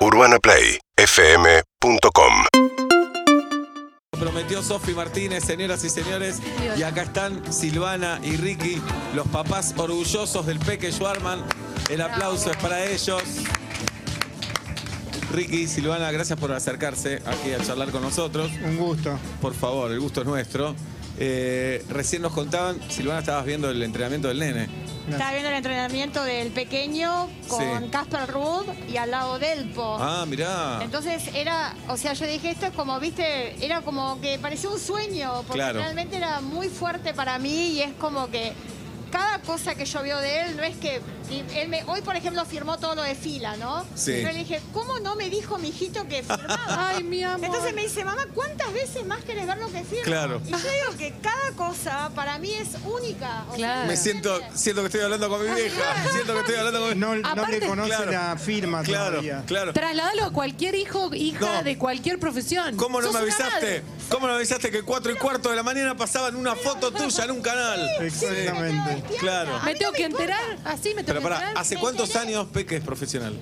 UrbanaPlayFM.com Prometió Sofi Martínez, señoras y señores. Y acá están Silvana y Ricky, los papás orgullosos del Peque Schwarman. El aplauso es para ellos. Ricky, Silvana, gracias por acercarse aquí a charlar con nosotros. Un gusto. Por favor, el gusto es nuestro. Eh, recién nos contaban, Silvana, estabas viendo el entrenamiento del nene. Estaba viendo el entrenamiento del pequeño con Sí. Casper Ruud y al lado Delpo. Ah, mirá. Entonces era, o sea, yo dije, esto es como, viste, era como que parecía un sueño, porque Claro. realmente era muy fuerte para mí y es como que cada cosa que yo veo de él no es que, y él me- hoy por ejemplo firmó todo lo de fila, ¿no? Sí. Yo le dije, ¿cómo no me dijo mi hijito que firmaba? Ay, mi amor. Entonces me dice, mamá, ¿cuántas veces más querés ver lo que firma? Claro. Y yo digo que cada cosa para mí es única. o sea, Claro. Me siento, siento que estoy hablando con mi vieja. Siento que estoy hablando con mi No, no Aparte- le conoce Claro. la firma Claro, todavía. claro. Trasladalo a cualquier hijo, hija No. de cualquier profesión. ¿Cómo no me avisaste? ¿Cómo no me avisaste que 4 y cuarto de la mañana pasaban una foto tuya en un canal? Exactamente. Claro. Me tengo no que enterar, así me tengo Pero que pará, enterar. ¿hace ¿Me cuántos años Peque es profesional?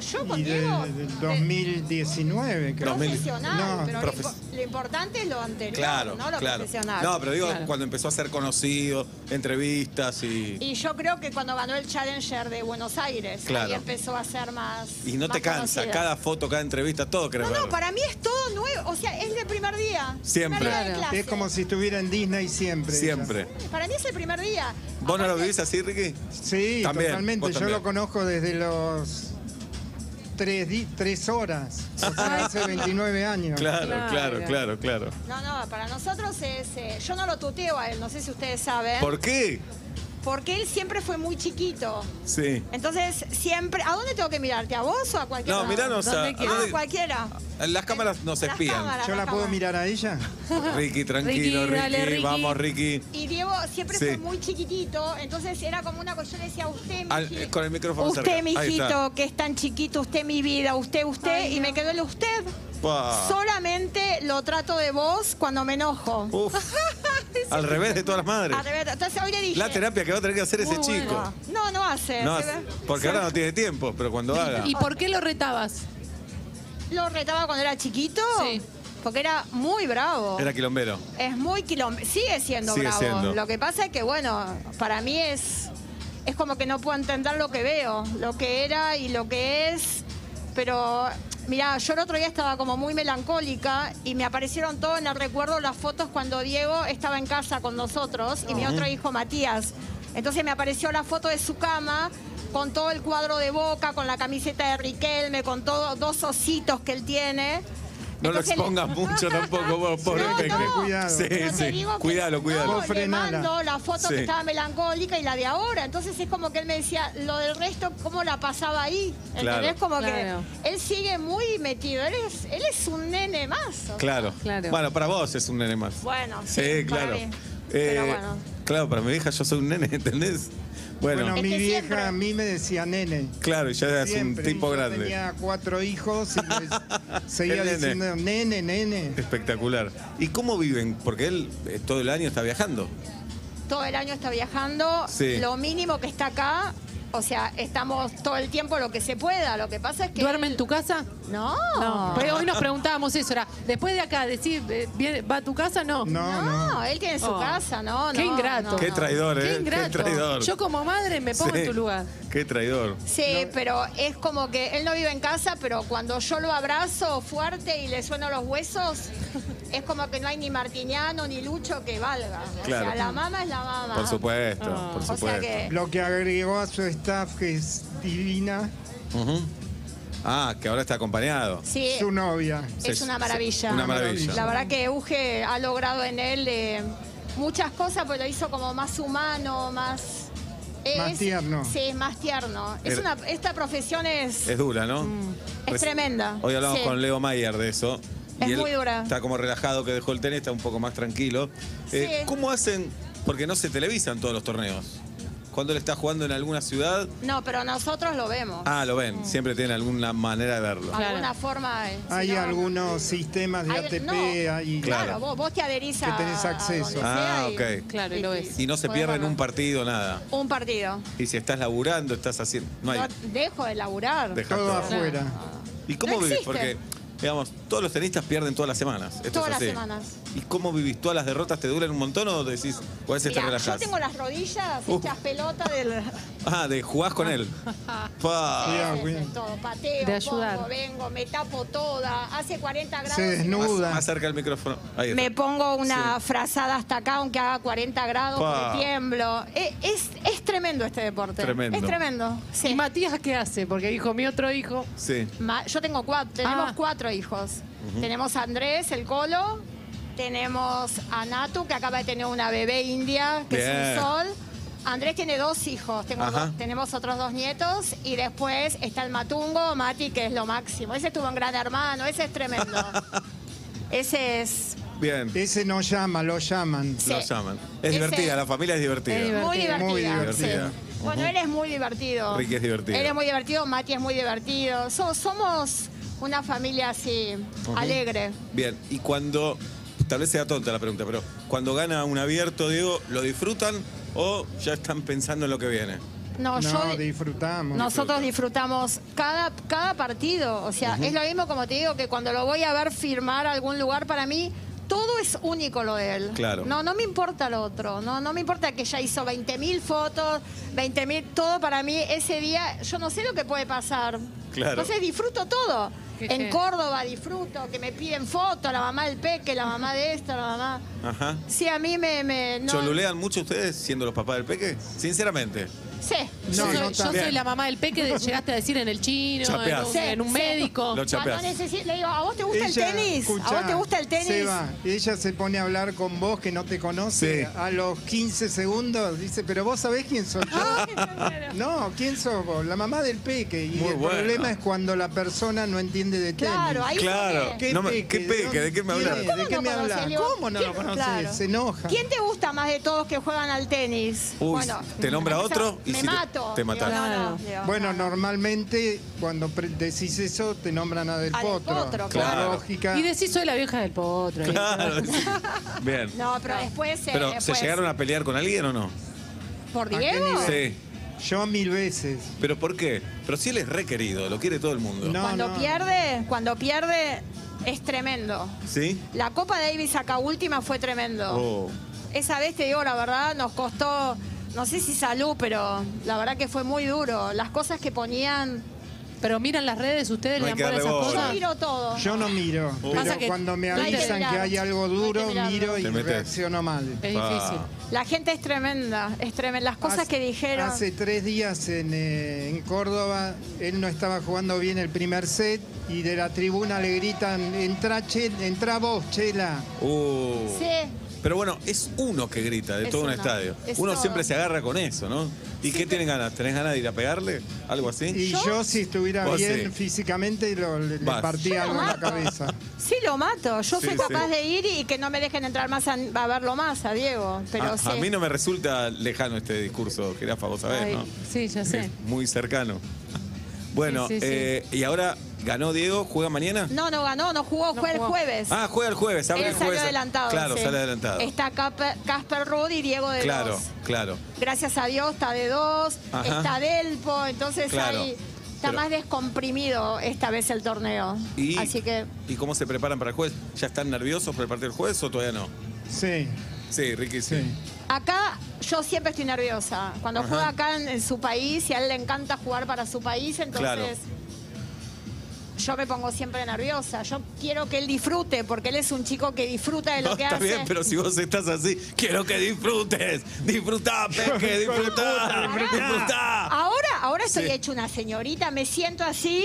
Yo Y contigo. de, del 2019, creo. 2000. Profesional, No, pero lo, profes- impo- lo importante es lo anterior, Claro, no lo claro. profesional. No, pero digo, Claro. cuando empezó a ser conocido, entrevistas y... Y yo creo que cuando ganó el Challenger de Buenos Aires, Claro. ahí empezó a ser más. Y no más te cansa, conocida. cada foto, cada entrevista, todo querés No, ver. no, para mí es todo nuevo. O sea, es el primer día. Siempre. Primer día de Claro. clase. Es como si estuviera en Disney siempre. Siempre. Para mí es el primer día. ¿Vos no lo Aparte, vivís así, Ricky? Sí, También, totalmente. Yo también. lo conozco desde los tres, di- tres horas. O sea, hace 29 años. Claro, claro, Claro. claro, claro. No, no, para nosotros es. eh, yo no lo tuteo a él, no sé si ustedes saben. ¿Por qué? Porque él siempre fue muy chiquito. Sí. Entonces, siempre. ¿A dónde tengo que mirarte? ¿A vos o a cualquiera? No, miranos a... ¿Dónde a? Ah, dónde- cualquiera. Las cámaras nos Las espían. cámaras. ¿Yo la puedo mirar a ella? Ricky, tranquilo, Ricky, Ricky, dale, Ricky. Vamos, Ricky. Y Diego siempre Sí. fue muy chiquitito, entonces era como una cosa, yo le decía, usted, mi Al- hiji- con el micrófono usted, cerca. mi Ahí está. hijito, que es tan chiquito, usted, mi vida, usted, usted, Ay, y no. me quedó el usted. Solamente lo trato de vos cuando me enojo. Uf. Al revés de todas las madres. Al revés, Entonces hoy le dije... La terapia que va a tener que hacer ese muy chico. bueno. No, no hace. No, se ve. porque ahora no tiene tiempo, pero cuando haga. ¿Y por qué lo retabas? Lo retaba cuando era chiquito. Sí. Porque era muy bravo. Era quilombero. Es muy quilombo. Sigue siendo Sigue bravo. siendo. Lo que pasa es que, bueno, para mí es. Es como que no puedo entender lo que veo, lo que era y lo que es. Pero, mira, yo el otro día estaba como muy melancólica y me aparecieron todo en el recuerdo las fotos cuando Diego estaba en casa con nosotros y mi otro hijo Matías. Entonces me apareció la foto de su cama con todo el cuadro de boca, con la camiseta de Riquelme, con todos dos ositos que él tiene. No lo expongas mucho tampoco vos, pobre No, Peque. no. Cuidado. Sí, sí. digo que- Cuidalo, cuidalo. No, le mando la foto Sí. que estaba melancólica y la de ahora. Entonces es como que él me decía, lo del resto, ¿cómo la pasaba ahí? Claro. ¿Entendés? Como Claro. que él sigue muy metido. Él es, él es un nene más. Claro. Claro. Bueno, para vos es un nene más. Bueno, Sí, sí, para claro. mí. Eh, Pero bueno. Claro, para mi hija yo soy un nene, ¿entendés? Bueno, mi vieja siempre- a mí me decía nene. claro, ya es un tipo Yo grande. Tenía cuatro hijos y les seguía nene. diciendo nene, nene. Espectacular. ¿Y cómo viven? Porque él eh, todo el año está viajando. Todo el año está viajando. Sí. Lo mínimo que está acá, o sea, estamos todo el tiempo lo que se pueda. Lo que pasa es que. ¿Duerme él- en tu casa? No. No. Pero hoy nos preguntábamos eso, era, después de acá, decir, eh, viene- ¿va a tu casa? No. No, No, no. él tiene su Oh. casa, no, no. Qué ingrato. no, Qué no. traidor, ¿eh? Qué ingrato. traidor. Yo como madre me pongo Sí. en tu lugar. Qué traidor. Sí, pero es como que él no vive en casa, pero cuando yo lo abrazo fuerte y le sueno los huesos, es como que no hay ni Martiniano ni Lucho que valga. O Claro. sea, la mamá es la mamá. Por supuesto, Ah. por O sea que Lo que agregó a su staff, que es divina. Ah, que ahora está acompañado. sí, su novia. es una maravilla. una maravilla. La verdad que Uge ha logrado en él eh, muchas cosas, pues lo hizo como más humano, más... Más tierno. Sí, más tierno. Es una, esta profesión es... Es dura, ¿no? Mm. es Reci- tremenda. Hoy hablamos Sí. con Leo Mayer de eso. Es y él muy dura. Está como relajado que dejó el tenis, está un poco más tranquilo. Eh. ¿Cómo hacen? Porque no se televisan todos los torneos. Cuando él está jugando en alguna ciudad, No, pero nosotros lo vemos. ah, lo ven. Siempre tienen alguna manera de verlo. Alguna forma. eh, si Hay no- algunos sistemas de Hay- ATP, no, hay... Claro, Claro. vos, vos te adherís a. Que tenés acceso. a donde Ah, sea y- ok. Claro, y lo ves. Y no se pierden verlo. un partido, nada. Un partido. Y si estás laburando, estás haciendo. No hay. No dejo de laburar. Deja Todo todo. afuera. ¿Y cómo No vivís? Porque, digamos, todos los tenistas pierden todas las semanas. Esto Todas las semanas. ¿Y cómo vivís? ¿Todas las derrotas te duran un montón o decís, o a veces te yo tengo las rodillas Uh. hechas pelota del... Ah, de jugás con él. Pa. Sí, sí, todo, pateo, De ayudar. pongo, vengo, me tapo toda, hace 40 grados. Se desnuda. Más cerca del micrófono. Ahí está. Me pongo una frazada hasta acá, aunque haga 40 grados, Pa. porque tiemblo. Eh, Es, es tremendo este deporte. Tremendo. Es tremendo. Sí. ¿Y Matías qué hace? Porque dijo mi otro hijo. Sí. Ma- Yo tengo cuatro, tenemos Ah. cuatro hijos. Tenemos a Andrés, el colo. Tenemos a Natu, que acaba de tener una bebé india, que Bien. es un sol. Andrés tiene dos hijos, tengo Ajá. dos- tenemos otros dos nietos. Y después está el Matungo, Mati, que es lo máximo. Ese estuvo en Gran Hermano, ese es tremendo. ese es Bien. Ese no llama, lo llaman. Sí. Lo llaman. Es Ese- divertida, la familia es divertida. Es divertida. muy divertida. Muy divertida. sí. Bueno, él es muy divertido. Ricky es divertido. Él es muy divertido, Mati es muy divertido. So- somos una familia así, alegre. Bien, y cuando, tal vez sea tonta la pregunta, pero cuando gana un abierto, Diego, ¿lo disfrutan o ya están pensando en lo que viene? No, No, yo disfrutamos. nosotros disfrutamos cada, cada partido. O sea, es lo mismo como te digo que cuando lo voy a ver firmar a algún lugar para mí. Todo es único lo de él. Claro. No, no me importa lo otro. No, no me importa que ya hizo 20.000 fotos, 20.000, todo para mí ese día, yo no sé lo que puede pasar. Claro. Entonces disfruto todo. Qué en. Córdoba disfruto, que me piden fotos, la mamá del peque, la mamá de esta, la mamá. Ajá. Sí, a mí me. me no- ¿Cholulean mucho ustedes siendo los papás del peque? Sinceramente. Sí. No, yo soy, no yo la mamá del peque, de- llegaste a decir en el chino, en un, Sí, en un sí. médico. Lo Cuando chapeás. le digo, ¿a vos te gusta Ella, el tenis? ¿A vos te gusta el tenis? Seba, ella se pone a hablar con vos que no te conoce. Sí. A los 15 segundos dice, pero vos sabés quién soy yo. no, ¿quién sos vos? La mamá del peque. Y Muy el bueno. problema es cuando la persona no entiende de tenis. Claro, ahí Claro. ¿Qué No me- peque? ¿qué peque? ¿De qué me ¿Quién hablas? ¿De qué no me hablas? ¿Cómo no ¿quién- lo conoces? Se enoja. ¿Quién te gusta más de todos que juegan al tenis? Uy, te nombra otro y me si te- mato. te no, no, Claro. digo, Bueno, no, no. normalmente cuando decís eso te nombran a Del A Del Potro. Potro, claro. lógica. Y decís, soy la vieja del potro. Claro. Bien. No, pero después. eh, Pero, ¿se después- llegaron a pelear con alguien o no? ¿Por ¿A qué Diego? Sí. Yo mil veces. ¿Pero por qué? Pero si él es requerido, lo quiere todo el mundo. No. Cuando pierde, cuando pierde, es tremendo. ¿Sí? La Copa Davis acá última fue tremendo. Oh. Esa vez te digo la verdad, nos costó, no sé si salud, pero la verdad que fue muy duro. Las cosas que ponían, Pero miran las redes, ustedes No le dan esas bola. yo cosas. miro todo. Yo no miro, pero que cuando me que avisan que hay algo No hay que duro, miro y reacciono mal. Es Ah. difícil. La gente es tremenda, es tremenda. Las cosas Hace- que dijeron. Hace tres días en, eh, en Córdoba, él no estaba jugando bien el primer set y de la tribuna le gritan, entra, Che- entra vos, Chela. Uh. Sí, Pero bueno, es uno que grita de Es todo un estadio. es Uno todo. siempre se agarra con eso, ¿no? ¿Y qué tienen ganas? ¿Tenés ganas de ir a pegarle? ¿Algo así? Y ¿Yo? yo, si estuviera bien sí. físicamente lo- le, partía algo en la cabeza. sí lo mato. Yo Sí, soy capaz de ir y que no me dejen entrar más a, a verlo más, a Diego. Pero a, sí. a mí no me resulta lejano este discurso, Jirafa, vos sabés, Ay, ¿no? sí, ya sé. Es muy cercano. Bueno, Sí, sí, sí. eh, y ahora ganó Diego, ¿juega mañana? No, no ganó, no jugó, No fue el jueves. Ah, juega el jueves, abre Él el salió jueves. adelantado. Claro, sí. sale adelantado. Está Casper Ruud y Diego de claro, dos. claro. Gracias a Dios está de dos, Ajá. está Delpo, entonces Claro. ahí está Pero- más descomprimido esta vez el torneo. ¿Y, Así que ¿Y cómo se preparan para el jueves? ¿Ya están nerviosos por el partido del jueves o todavía no? Sí, Sí, Ricky, sí. sí. acá yo siempre estoy nerviosa. Cuando Ajá. juega acá en, en su país y a él le encanta jugar para su país, entonces Claro. Yo me pongo siempre nerviosa. Yo quiero que él disfrute, porque él es un chico que disfruta de lo No, que está hace. bien, pero si vos estás así, quiero que disfrutes. Disfrutá, Peque, disfrutá. Disfrutá. Ahora, ahora estoy Sí. hecho una señorita, me siento así.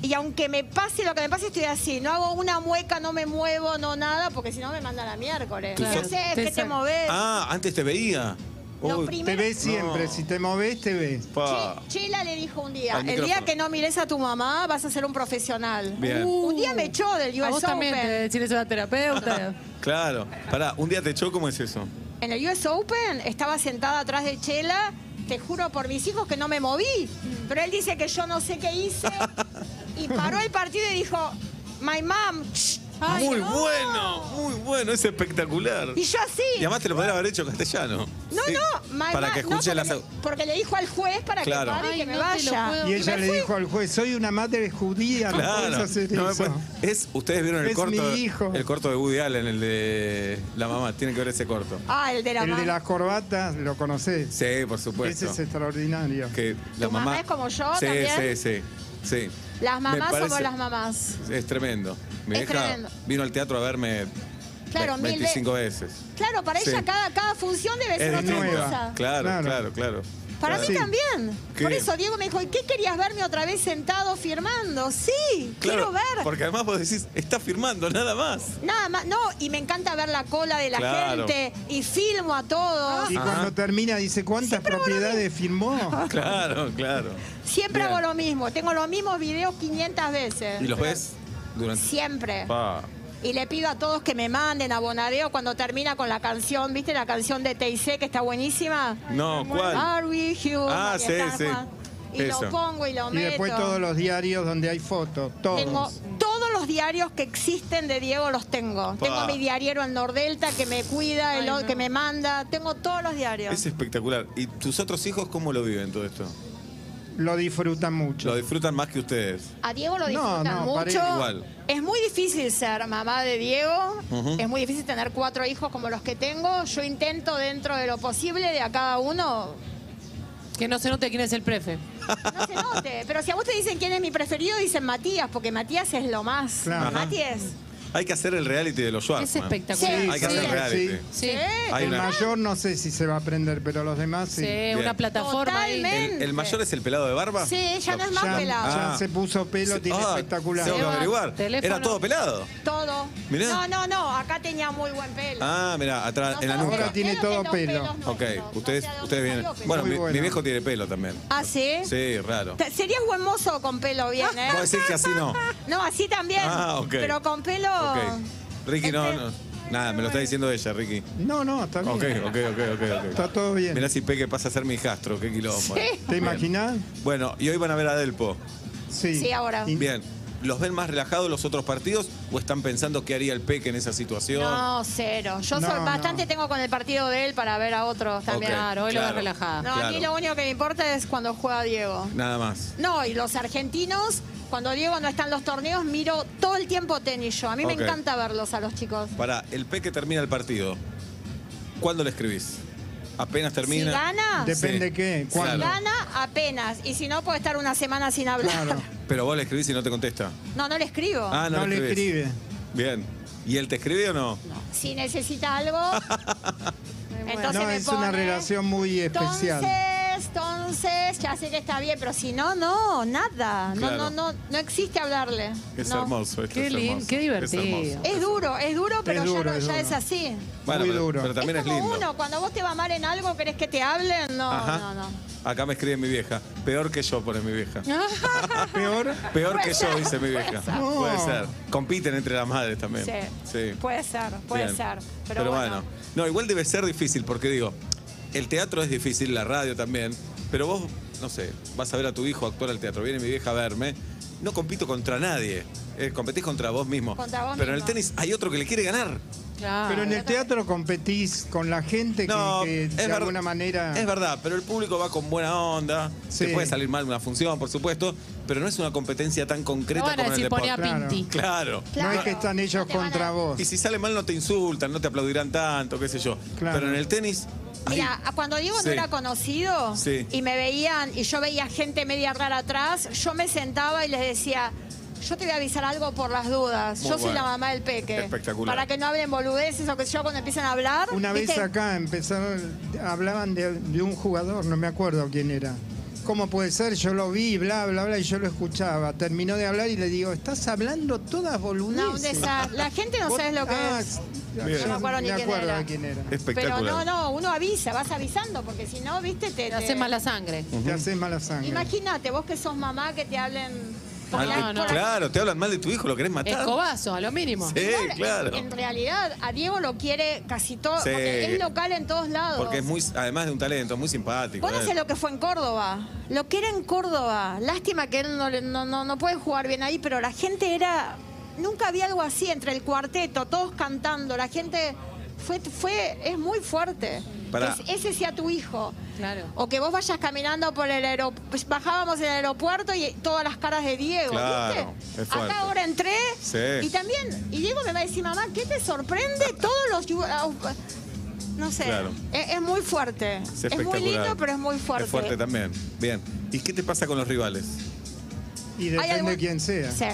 Y aunque me pase lo que me pase, estoy así. No hago una mueca, no me muevo, no nada, porque si no me mandan a miércoles. Claro. ¿Qué haces? ¿Qué te movés? Ah, antes te veía. Lo Uy, primero- Te ves siempre, No. si te moves, te ves. pa. Che- Chela le dijo un día, Al el día micrófono. que no mires a tu mamá vas a ser un profesional. Bien. Un día me echó del A US vos también te Open. decir eso a la terapeuta. Claro. Pará, un día te echó, ¿cómo es eso? En el US Open estaba sentada atrás de Chela, te juro por mis hijos que no me moví. Pero él dice que yo no sé qué hice. Y paró el partido y dijo, my mom, shh, Ay, muy no. bueno, muy bueno, es espectacular. Y yo así. Y además te lo podría haber hecho castellano. No, Sí. no, Para que no, escuche porque, las. le, porque le dijo al juez para Claro. que pare y que me no vaya. Y ella le fui. dijo al juez, soy una madre judía, no Claro, puedes hacer no eso. es, ustedes vieron el Es corto, mi hijo. el corto de Woody Allen, el de la mamá, tienen que ver ese corto. Ah, el de la El de mamá. las corbatas, lo conoces. Sí, por Ese supuesto. es extraordinario. Que la ¿Tu mamá es como yo sí, también? Sí, sí, sí. Las mamás parece- somos las mamás. Es tremendo. Mi Es tremendo. vino al teatro a verme Claro, ve- mil 25 veces. Claro, para Sí. ella cada, cada función debe ser Es otra nueva. cosa. Claro, claro, Claro. claro. Para Claro. mí Sí. también. ¿Qué? Por eso Diego me dijo, ¿y qué querías verme otra vez sentado firmando? Sí, quiero ver. Porque además vos decís, está firmando, nada más. Nada más, no, y me encanta ver la cola de la Claro. gente y filmo a todos. Y cuando termina dice, ¿cuántas propiedades firmó? Claro, claro. Siempre Bien. hago lo mismo, tengo los mismos videos 500 veces. ¿Y los ves? Durante. Siempre. Pa. Y le pido a todos que me manden a Bonadeo cuando termina con la canción, ¿viste la canción de TIC que está buenísima? No, ¿cuál? Are we human? Ah, Y sí, está sí. Y Eso. lo pongo y lo Y meto. después todos los diarios donde hay fotos, todos. Tengo todos los diarios que existen de Diego los tengo. Pa. Tengo mi diariero en Nordelta que me cuida, el Ay, no. que me manda. Tengo todos los diarios. Es espectacular. ¿Y tus otros hijos cómo lo viven todo esto? Lo disfrutan mucho. ¿Lo disfrutan más que ustedes? A Diego lo No, disfrutan no, parece mucho. igual. Es muy difícil ser mamá de Diego. Es muy difícil tener cuatro hijos como los que tengo. Yo intento dentro de lo posible de a cada uno. Que no se note quién es el prefe. No se note. Pero si a vos te dicen quién es mi preferido, dicen Matías, porque Matías es lo más. Claro. Mati es. Hay que hacer el reality de los Schwartzman. Es espectacular. Sí, Hay que sí. hacer reality. Sí. Sí. Hay el una- mayor no sé si se va a aprender, pero los demás sí. Sí, una plataforma ahí. Totalmente. ¿El, el mayor es el pelado de barba? Sí, ya no es más Ya, pelado. ya Ah. se puso pelo, tiene Ah, espectacular. Tengo que averiguar. teléfono. Era todo pelado. Todo. Mirá. No, no, no. Acá tenía muy buen pelo. Ah, mira, atrás, en la Nosotros nuca. Ahora tiene todo los pelo. pelos Ok, nuestros. ustedes, No sé a dónde ustedes vienen. salió, pero- Bueno, Muy mi, bueno. mi viejo tiene pelo también. ¿Ah, sí? Sí, raro. Te- Serías buen mozo con pelo bien, ¿eh? Vos decís que así no. No, así también. Ah, ok. Pero con pelo. Ok. Ricky, no, Este- no. Nada, me lo está diciendo ella, Ricky. No, no, está bien. Ok, ok, ok, ok. Está todo bien. Mirá si Peque pasa a ser mi hijastro, qué quilombo. Sí. ¿Te imaginas? Bueno, y hoy van a ver a Delpo. Sí. Sí, ahora. Bien. ¿Los ven más relajados los otros partidos o están pensando qué haría el Peque en esa situación? No, cero. Yo No, soy no. bastante tengo con el partido de él para ver a otros también. Ok, Claro, hoy lo ves claro. relajada. No, a mí Claro. lo único que me importa es cuando juega Diego. Nada más. No, y los argentinos, cuando Diego no está en los torneos, miro todo el tiempo tenis yo. A mí me encanta verlos a los chicos. Para, el Peque termina el partido. ¿Cuándo le escribís? ¿Apenas termina? Si gana, Depende Sí. qué, Claro. cuándo. gana apenas. Y si no, puede estar una semana sin hablar. Claro. Pero vos le escribís y no te contesta. No, no le escribo. Ah, no, No le escribe. Bien. ¿Y él te escribe o no? Si necesita algo, entonces No, me es pone, una relación muy especial. Entonces, entonces, ya sé que está bien, pero si no, no, nada. No, Claro. no, no, no existe hablarle. Es No. hermoso esto. Qué es lindo, hermoso. qué Es divertido. hermoso. Es duro, es duro, pero Es duro, ya, no- es ya es así. Bueno, Muy pero, duro. pero también es lindo. uno, cuando vos te va mal en algo, querés que te hablen, no, Ajá. no, no. Acá me escribe mi vieja. Peor que yo, pone mi vieja. Peor. Peor que ser, yo, dice mi puede vieja. ser. No. Puede ser. Compiten entre las madres también. Sí. Sí. Puede ser, puede Bien. ser. Pero, bueno. No, igual debe ser difícil, porque digo, el teatro es difícil, la radio también, pero vos, no sé, vas a ver a tu hijo actuar al teatro, viene mi vieja a verme, no compito contra nadie, eh, competís contra vos mismo. Contra vos pero en el tenis hay otro que le quiere ganar. Claro. Pero en el teatro competís con la gente que- No, que, es de alguna manera. Es verdad, pero el público va con buena onda, Sí. te puede salir mal una función, por supuesto, pero no es una competencia tan No concreta van a como en el deporte. Claro. Pinti. Claro. No Claro. es que están ellos No contra a- vos. Y si sale mal no te insultan, no te aplaudirán tanto, qué sé yo. Claro. Pero en el tenis... Mira, cuando Diego Sí. no era conocido Sí. y me veían y yo veía gente media rara atrás, yo me sentaba y les decía, yo te voy a avisar algo por las dudas. Muy yo soy la mamá del peque. Espectacular. Para que no hablen boludeces o que yo cuando empiezan a hablar. Una vez ¿viste? acá empezaron, hablaban de, de un jugador, no me acuerdo quién era. ¿Cómo puede ser? Yo lo vi, bla, bla, bla, y yo lo escuchaba. Terminó de hablar y le digo, estás hablando todas boludeces. No, un desastre. La gente no sabe lo que Ah, es. Bien. No me acuerdo ni me quién acuerdo era. de quién era. Pero Espectacular. no, no, uno avisa, vas avisando, porque si no, viste, te. Te te- hace mala sangre. Te haces mala sangre. Imagínate, vos que sos mamá, que te hablen. por Mal no, no. Claro, te hablan mal de tu hijo, lo querés matar. Escobazo, a lo mínimo. Sí, Igual, claro. En, en realidad, a Diego lo quiere casi todo, Sí. porque es local en todos lados. Porque es muy, además de un talento, muy simpático. Él. sé lo que fue en Córdoba. Lo que era en Córdoba. Lástima que él no, no, no, no puede jugar bien ahí, pero la gente era nunca había algo así entre el cuarteto, todos cantando, la gente fue, fue, es muy fuerte. Que ese sea tu hijo. Claro. O que vos vayas caminando por el aeropuerto, bajábamos del aeropuerto y todas las caras de Diego, Claro, ¿viste? es fuerte. Acá ahora entré Sí. y también, y Diego me va a decir, mamá, ¿qué te sorprende? Todos los... ah, No sé, Claro. es, es muy fuerte. Es muy lindo, pero es muy fuerte. Es fuerte también. Bien. ¿Y qué te pasa con los rivales? Y ¿Hay depende algún- de quién sea. Sí.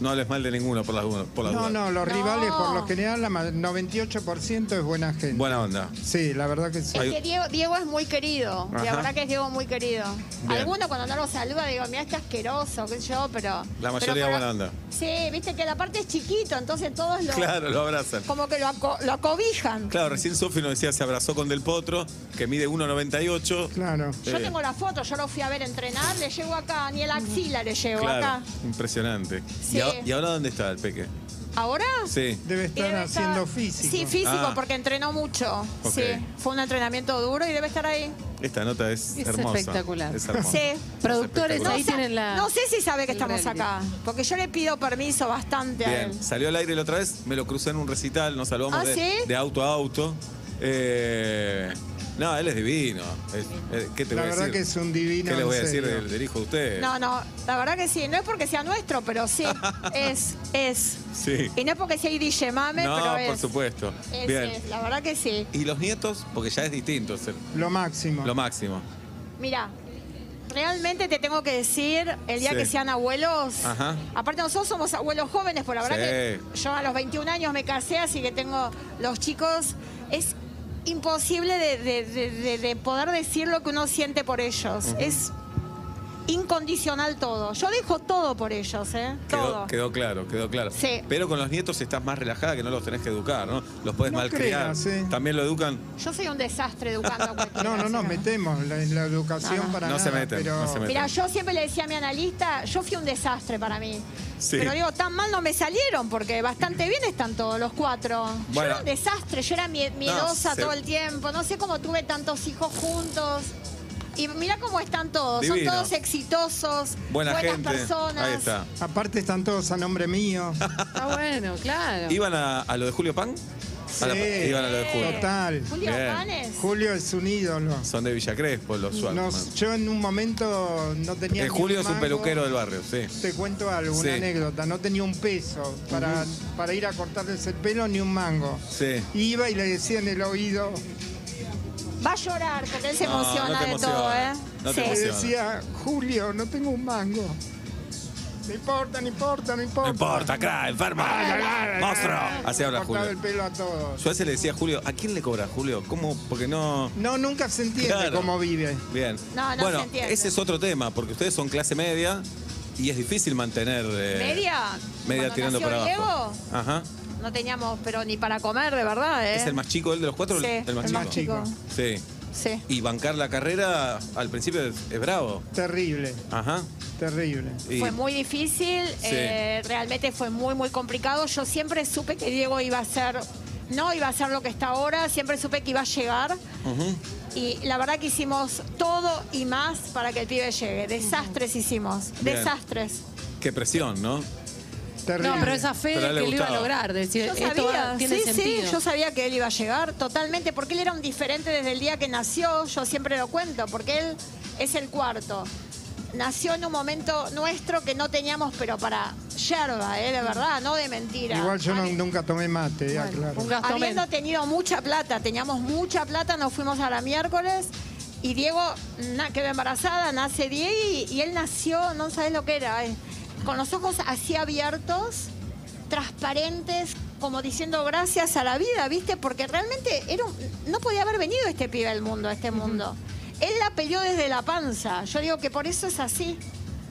No hables mal de ninguno por las, por las No, dudas. no, los No. rivales por lo general, la ma- 98% es buena gente. Buena onda. Sí, la verdad que sí. Hay- Es que Diego, Diego es muy querido. Ajá. La verdad que es Diego muy querido. Bien. Algunos cuando no lo saluda digo, mira, está asqueroso, qué sé yo, pero. La pero mayoría para- buena onda. Sí, viste que la parte es chiquito, entonces todos lo. Claro, lo abrazan. Como que lo, aco- lo acobijan. Claro, recién Sofi nos decía, se abrazó con Del Potro, que mide 1,98. Claro. Yo Eh. tengo la foto, yo lo fui a ver entrenar, le llego acá, ni el axila le Claro, acá. impresionante. Sí. ¿Y, a- y ahora dónde está el peque? ¿Ahora? Sí. Debe estar debe haciendo estar- físico. Sí, físico, Ah. porque entrenó mucho. Sí, fue un entrenamiento duro y debe estar ahí. Esta nota es, Es hermosa. espectacular. Es hermosa. Sí. Productores espectacular. ahí sa- tienen la. no sé si sabe que el estamos reality. acá, porque yo le pido permiso bastante a Bien, él. salió al aire la otra vez, me lo crucé en un recital, nos saludamos ¿Ah, de, sí? de auto a auto. Eh, no, él es divino. Es- ¿Qué te La voy a verdad decir? que es un divino. ¿Qué le en voy a decir serio. del, del hijo de usted? No, no, la verdad que sí, no es porque sea nuestro, pero sí, es, es. Sí. Y no es porque sea DJ Mame, No, pero es. por supuesto. Es, Bien. es, la verdad que sí. ¿Y los nietos? Porque ya es distinto, es el- Lo máximo. lo máximo. Mira, realmente te tengo que decir, el día Sí. que sean abuelos, Ajá. aparte nosotros somos abuelos jóvenes, por la verdad Sí. que yo a los 21 años me casé, así que tengo los chicos, es imposible de, de- de- de- de poder decir lo que uno siente por ellos. Es incondicional todo. Yo dejo todo por ellos, ¿eh? Quedó, Todo. quedó claro, quedó claro. Sí. Pero con los nietos estás más relajada que no los tenés que educar, ¿no? Los puedes No malcriar. creas, ¿eh? También lo educan. Yo soy un desastre educando a cualquiera. No, no, no, metemos la, la educación para No se meten, pero no se meten. Mira, yo siempre le decía a mi analista, yo fui un desastre para mí. Sí. Pero digo, tan mal no me salieron porque bastante bien están todos los cuatro. Yo Bueno. era un desastre, yo era mie- miedosa se- todo el tiempo. No sé cómo tuve tantos hijos juntos. Y mira cómo están todos. Divino. Son todos exitosos, Buena buenas gente. personas. Ahí está. aparte están todos a nombre mío. Está bueno, claro. ¿Iban a, a lo de Julio Pan? A la- Sí. iban a lo de Julio. Total. Julio Bien. Panes. Julio es un ídolo. Son de Villa Crespo los. Nos- yo en un momento no tenía Eh, ni Julio es un mango. peluquero del barrio, sí. Te cuento algo, Sí. una anécdota. No tenía un peso para, para ir a cortarles el pelo ni un mango. Sí. Iba y le decía en el oído, Va a llorar porque él se No, emociona no te de todo, ¿eh? emociones. No te decía, Julio, no tengo un mango. No importa, no importa, no importa. No importa, crack, enfermo. Monstruo. Así habla Cortaba Julio. el pelo a todos. Yo a veces le decía a Julio, ¿a quién le cobra Julio? ¿Cómo? Porque no. No, nunca se entiende Claro. cómo vive. Bien. No, no bueno, se entiende. ese es otro tema, porque ustedes son clase media y es difícil mantener. eh, Media. Media Cuando tirando nació para abajo. Diego, Ajá. No teníamos, pero ni para comer, de verdad, ¿eh? ¿Es el más chico él de los cuatro? Sí, el más el chico. más chico. Sí. Sí. Y bancar la carrera al principio es, es bravo. Terrible, Ajá. terrible. Y- Fue muy difícil, Sí. eh, realmente fue muy, muy complicado. Yo siempre supe que Diego iba a ser, no iba a ser lo que está ahora, siempre supe que iba a llegar. Y la verdad que hicimos todo y más para que el pibe llegue. Desastres hicimos, Bien. desastres. Qué presión, ¿no? Terrible. No, pero esa fe de él que lo iba a lograr, de decir, Yo esto va- sabía, tiene sí, sentido. sí, yo sabía que él iba a llegar totalmente, porque él era un diferente desde el día que nació, yo siempre lo cuento, porque él es el cuarto. Nació en un momento nuestro que no teníamos, pero para yerba, ¿eh? de verdad, no de mentira. Igual yo no- nunca tomé mate, Bueno, un gasto Habiendo tenido mucha plata, teníamos mucha plata, nos fuimos a la miércoles y Diego na- quedó embarazada, nace Diego y, y él nació, no sabes lo que era, eh, con los ojos así abiertos, transparentes, como diciendo gracias a la vida, ¿viste? Porque realmente era un- no podía haber venido este pibe al mundo, a este mundo. Él la peleó desde la panza. Yo digo que por eso es así.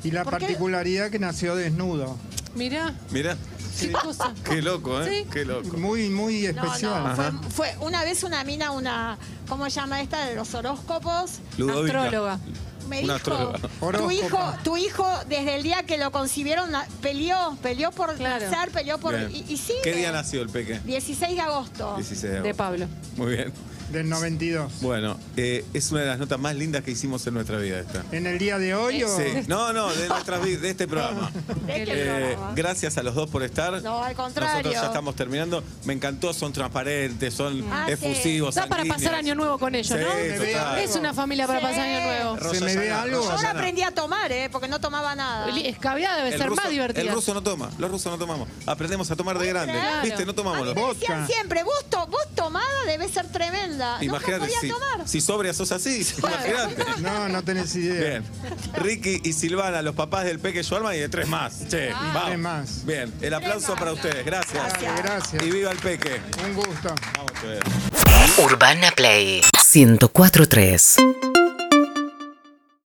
Y la particularidad que nació desnudo. Mirá, Mira. qué cosa. Qué loco, ¿eh? Sí. Qué loco. Muy, muy No, especial. no, fue, fue una vez una mina, una, ¿cómo se llama esta? De los horóscopos. Ludovica. Astróloga. Me Una dijo, tu hijo, tu hijo desde el día que lo concibieron peleó, peleó por Claro. nacer, peleó por Bien. y, y sigue. ¿Qué día nació el peque? 16 de agosto. 16 de De agosto. Pablo. Muy bien. Del 92. Bueno, Eh, es una de las notas más lindas que hicimos en nuestra vida esta. ¿En el día de hoy o...? Sí. No, no, de, nuestras de este programa. De este Eh, programa. gracias a los dos por estar. No, al contrario. Nosotros ya estamos terminando. Me encantó, son transparentes, son Ah, efusivos. Da para pasar año nuevo con ellos, Sí, ¿no? Total. Es una familia para Sí. pasar año nuevo. Rosa ¿Se me ve algo? Yo ahora aprendí a tomar, ¿eh? Porque no tomaba nada. Escabiada debe El ser ruso, más divertida. el ruso no toma, los rusos no tomamos. Aprendemos a tomar de grande. Claro. ¿Viste? No A tomamos mí los me decían siempre, vos, to- vos tomada debe ser tremenda. Imagínate, Nunca podía si, tomar. si sobria sos así, imagínate. No, no tenés idea. Bien. Ricky y Silvana, los papás del Peque Schwarman y de tres más. Che, vamos. Tres más. Bien, el aplauso para ustedes. Gracias. Dale, gracias. Y viva el Peque. Un gusto. Vamos a ver. Urbana Play 1043